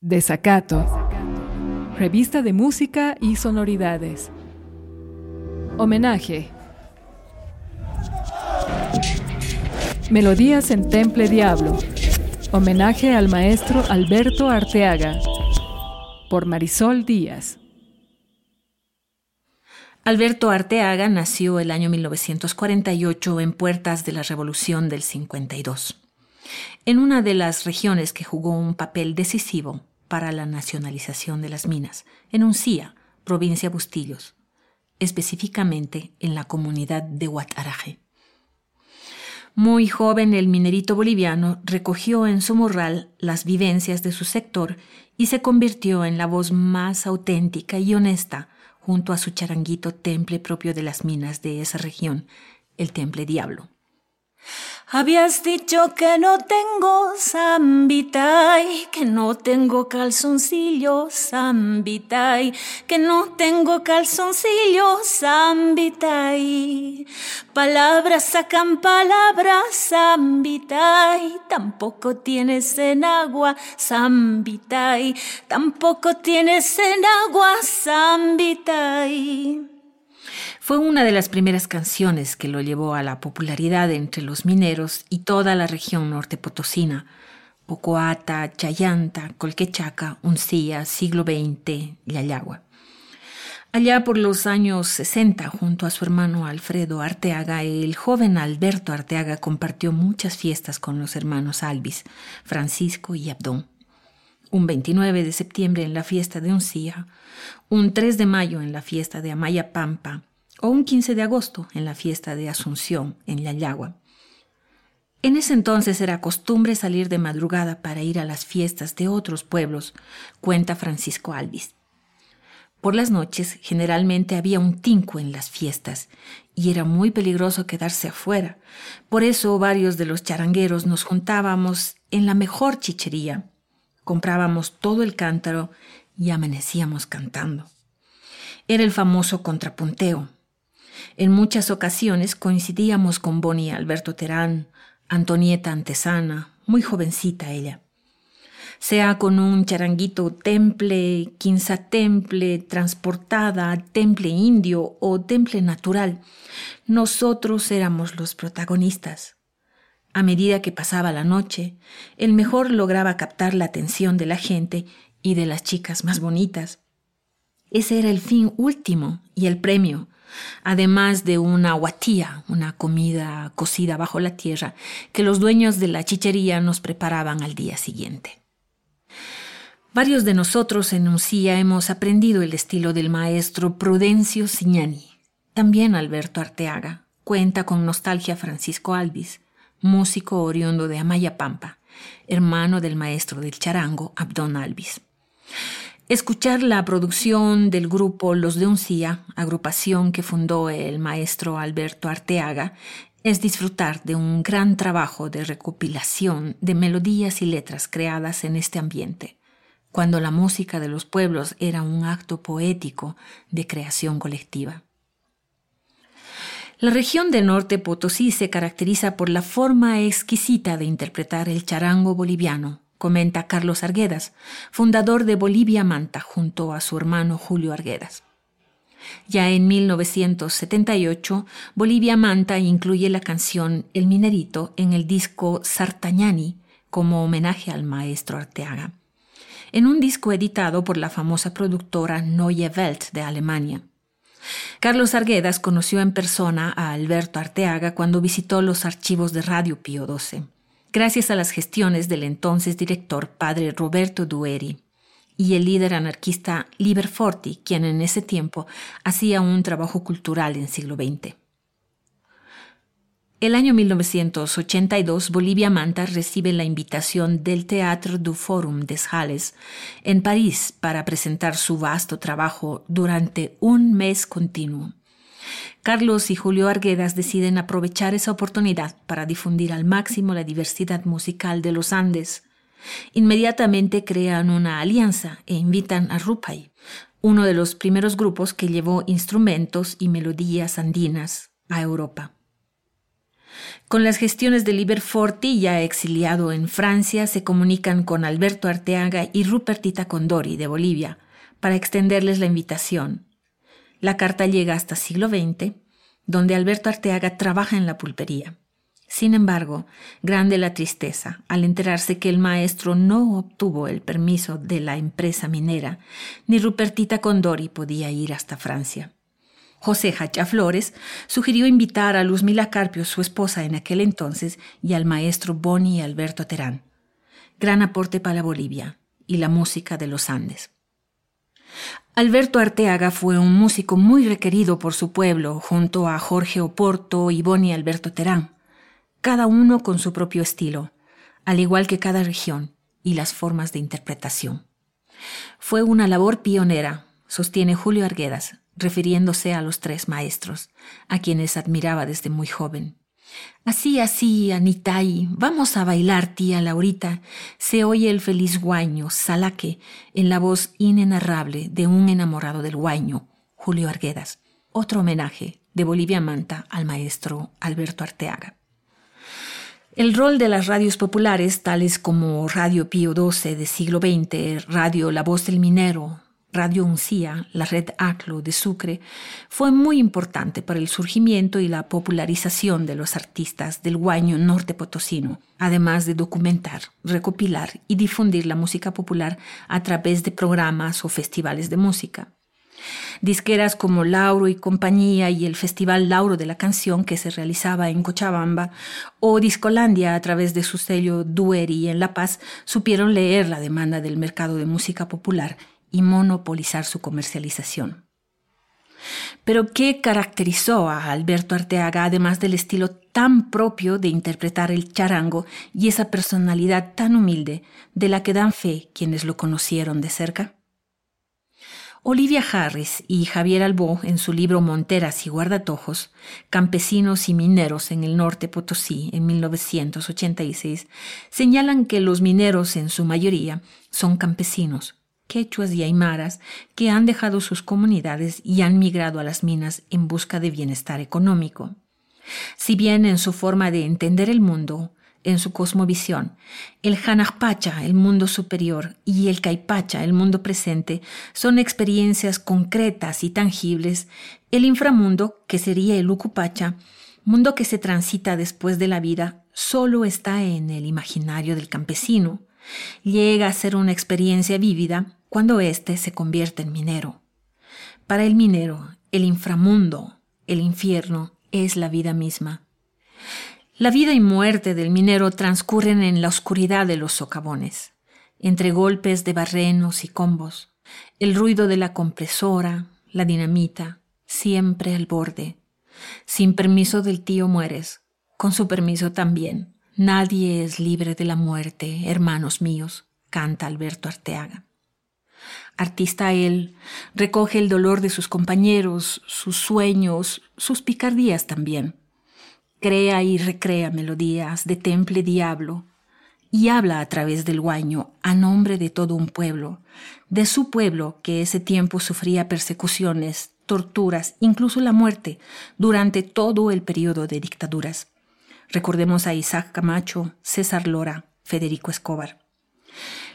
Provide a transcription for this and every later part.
Desacato. Revista de música y sonoridades. Homenaje. Melodías en Temple Diablo. Homenaje al maestro Alberto Arteaga. Por Marisol Díaz. Alberto Arteaga nació el año 1948 en puertas de la Revolución del 52, en una de las regiones que jugó un papel decisivo para la nacionalización de las minas, en Uncía, provincia Bustillos, específicamente en la comunidad de Huataraje. Muy joven, el minerito boliviano recogió en su morral las vivencias de su sector y se convirtió en la voz más auténtica y honesta junto a su charanguito temple propio de las minas de esa región, el Temple Diablo. Habías dicho que no tengo zambitay, que no tengo calzoncillo zambitay, que no tengo calzoncillo zambitay. Palabras sacan palabras zambitay, tampoco tienes en agua zambitay, tampoco tienes en agua zambitay. Fue una de las primeras canciones que lo llevó a la popularidad entre los mineros y toda la región norte potosina. Pocoata, Chayanta, Colquechaca, Uncía, siglo XX, Yayagua. Allá por los años 60, junto a su hermano Alfredo Arteaga, el joven Alberto Arteaga compartió muchas fiestas con los hermanos Alvis, Francisco y Abdón. Un 29 de septiembre en la fiesta de Uncía, un 3 de mayo en la fiesta de Amaya Pampa, o un 15 de agosto en la fiesta de Asunción en Yayagua. En ese entonces era costumbre salir de madrugada para ir a las fiestas de otros pueblos, cuenta Francisco Alvis. Por las noches generalmente había un tinco en las fiestas y era muy peligroso quedarse afuera. Por eso varios de los charangueros nos juntábamos en la mejor chichería. Comprábamos todo el cántaro y amanecíamos cantando. Era el famoso contrapunteo, en muchas ocasiones coincidíamos con Bonnie Alberto Terán, Antonieta Antesana, muy jovencita ella. Sea con un charanguito temple, quinza temple, transportada, temple indio o temple natural, nosotros éramos los protagonistas. A medida que pasaba la noche, el mejor lograba captar la atención de la gente y de las chicas más bonitas. Ese era el fin último y el premio, además de una guatía, una comida cocida bajo la tierra, que los dueños de la chichería nos preparaban al día siguiente. Varios de nosotros en Uncía hemos aprendido el estilo del maestro Prudencio Signani. También Alberto Arteaga cuenta con nostalgia Francisco Alvis, músico oriundo de Amaya Pampa, hermano del maestro del charango Abdón Alvis. Escuchar la producción del grupo Los de Uncía, agrupación que fundó el maestro Alberto Arteaga, es disfrutar de un gran trabajo de recopilación de melodías y letras creadas en este ambiente, cuando la música de los pueblos era un acto poético de creación colectiva. La región del norte Potosí se caracteriza por la forma exquisita de interpretar el charango boliviano, comenta Carlos Arguedas, fundador de Bolivia Manta junto a su hermano Julio Arguedas. Ya en 1978, Bolivia Manta incluye la canción El Minerito en el disco Sartañani como homenaje al maestro Arteaga, en un disco editado por la famosa productora Neue Welt de Alemania. Carlos Arguedas conoció en persona a Alberto Arteaga cuando visitó los archivos de Radio Pío XII gracias a las gestiones del entonces director padre Roberto Dueri y el líder anarquista Liber Forti, quien en ese tiempo hacía un trabajo cultural en siglo XX. El año 1982, Bolivia Manta recibe la invitación del Théâtre du Forum des Halles en París para presentar su vasto trabajo durante un mes continuo. Carlos y Julio Arguedas deciden aprovechar esa oportunidad para difundir al máximo la diversidad musical de los Andes. Inmediatamente crean una alianza e invitan a Rupay, uno de los primeros grupos que llevó instrumentos y melodías andinas a Europa. Con las gestiones de Liber Forti, ya exiliado en Francia, se comunican con Alberto Arteaga y Rupertita Condori de Bolivia para extenderles la invitación. La carta llega hasta siglo XX, donde Alberto Arteaga trabaja en la pulpería. Sin embargo, grande la tristeza al enterarse que el maestro no obtuvo el permiso de la empresa minera, ni Rupertita Condori podía ir hasta Francia. José Hacha Flores sugirió invitar a Luzmila Carpio, su esposa en aquel entonces, y al maestro Boni Alberto Terán. Gran aporte para Bolivia y la música de los Andes. Alberto Arteaga fue un músico muy requerido por su pueblo, junto a Jorge Oporto y Boni Alberto Terán, cada uno con su propio estilo, al igual que cada región y las formas de interpretación. Fue una labor pionera, sostiene Julio Arguedas, refiriéndose a los tres maestros, a quienes admiraba desde muy joven. Así, así, Anitai, vamos a bailar, tía Laurita. Se oye el feliz guaño, salaque, en la voz inenarrable de un enamorado del guaño, Julio Arguedas. Otro homenaje de Bolivia Manta al maestro Alberto Arteaga. El rol de las radios populares, tales como Radio Pío XII de siglo XX, Radio La Voz del Minero, Radio Uncía, la red ACLO de Sucre, fue muy importante para el surgimiento y la popularización de los artistas del guaño norte potosino, además de documentar, recopilar y difundir la música popular a través de programas o festivales de música. Disqueras como Lauro y Compañía y el Festival Lauro de la Canción que se realizaba en Cochabamba o Discolandia a través de su sello Dueri en La Paz supieron leer la demanda del mercado de música popular y monopolizar su comercialización. Pero ¿qué caracterizó a Alberto Arteaga además del estilo tan propio de interpretar el charango y esa personalidad tan humilde de la que dan fe quienes lo conocieron de cerca? Olivia Harris y Javier Albó, en su libro Monteras y Guardatojos, Campesinos y Mineros en el Norte Potosí, en 1986, señalan que los mineros, en su mayoría, son campesinos, quechuas y aymaras que han dejado sus comunidades y han migrado a las minas en busca de bienestar económico. Si bien en su forma de entender el mundo, en su cosmovisión, el Hanajpacha, el mundo superior, y el Caipacha, el mundo presente, son experiencias concretas y tangibles, el inframundo, que sería el Ucupacha, mundo que se transita después de la vida, solo está en el imaginario del campesino. Llega a ser una experiencia vívida cuando éste se convierte en minero. Para el minero, el inframundo, el infierno, es la vida misma. La vida y muerte del minero transcurren en la oscuridad de los socavones, entre golpes de barrenos y combos, el ruido de la compresora, la dinamita, siempre al borde. Sin permiso del tío mueres, con su permiso también. Nadie es libre de la muerte, hermanos míos, canta Alberto Arteaga. Artista él, recoge el dolor de sus compañeros, sus sueños, sus picardías también. Crea y recrea melodías de temple diablo y habla a través del guaño a nombre de todo un pueblo, de su pueblo que ese tiempo sufría persecuciones, torturas, incluso la muerte, durante todo el periodo de dictaduras. Recordemos a Isaac Camacho, César Lora, Federico Escobar.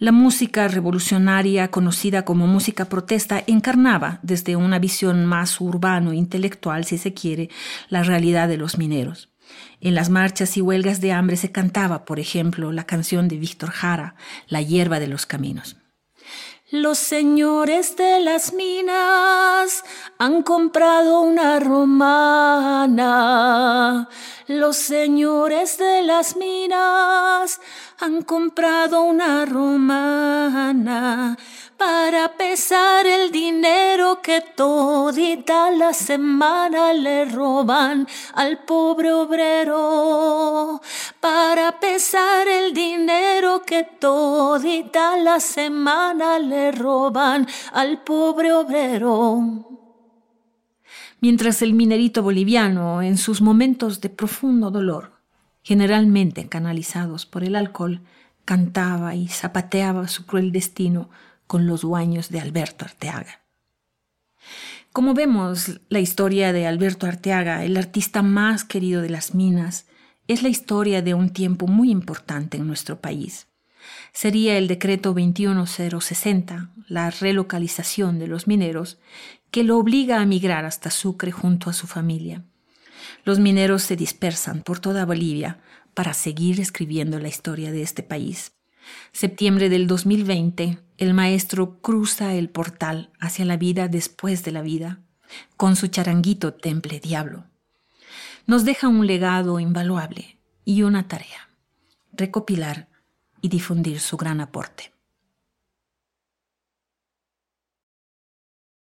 La música revolucionaria, conocida como música protesta, encarnaba, desde una visión más urbano-intelectual, si se quiere, la realidad de los mineros. En las marchas y huelgas de hambre se cantaba, por ejemplo, la canción de Víctor Jara, La hierba de los caminos. Los señores de las minas han comprado una romana. Los señores de las minas han comprado una romana para pesar el dinero que todita la semana le roban al pobre obrero, para pesar el dinero que todita la semana le roban al pobre obrero. Mientras el minerito boliviano, en sus momentos de profundo dolor, generalmente canalizados por el alcohol, cantaba y zapateaba su cruel destino con los dueños de Alberto Arteaga. Como vemos, la historia de Alberto Arteaga, el artista más querido de las minas, es la historia de un tiempo muy importante en nuestro país. Sería el decreto 21060, la relocalización de los mineros, que lo obliga a migrar hasta Sucre junto a su familia. Los mineros se dispersan por toda Bolivia para seguir escribiendo la historia de este país. Septiembre del 2020, el maestro cruza el portal hacia la vida después de la vida, con su charanguito temple diablo. Nos deja un legado invaluable y una tarea, recopilar y difundir su gran aporte.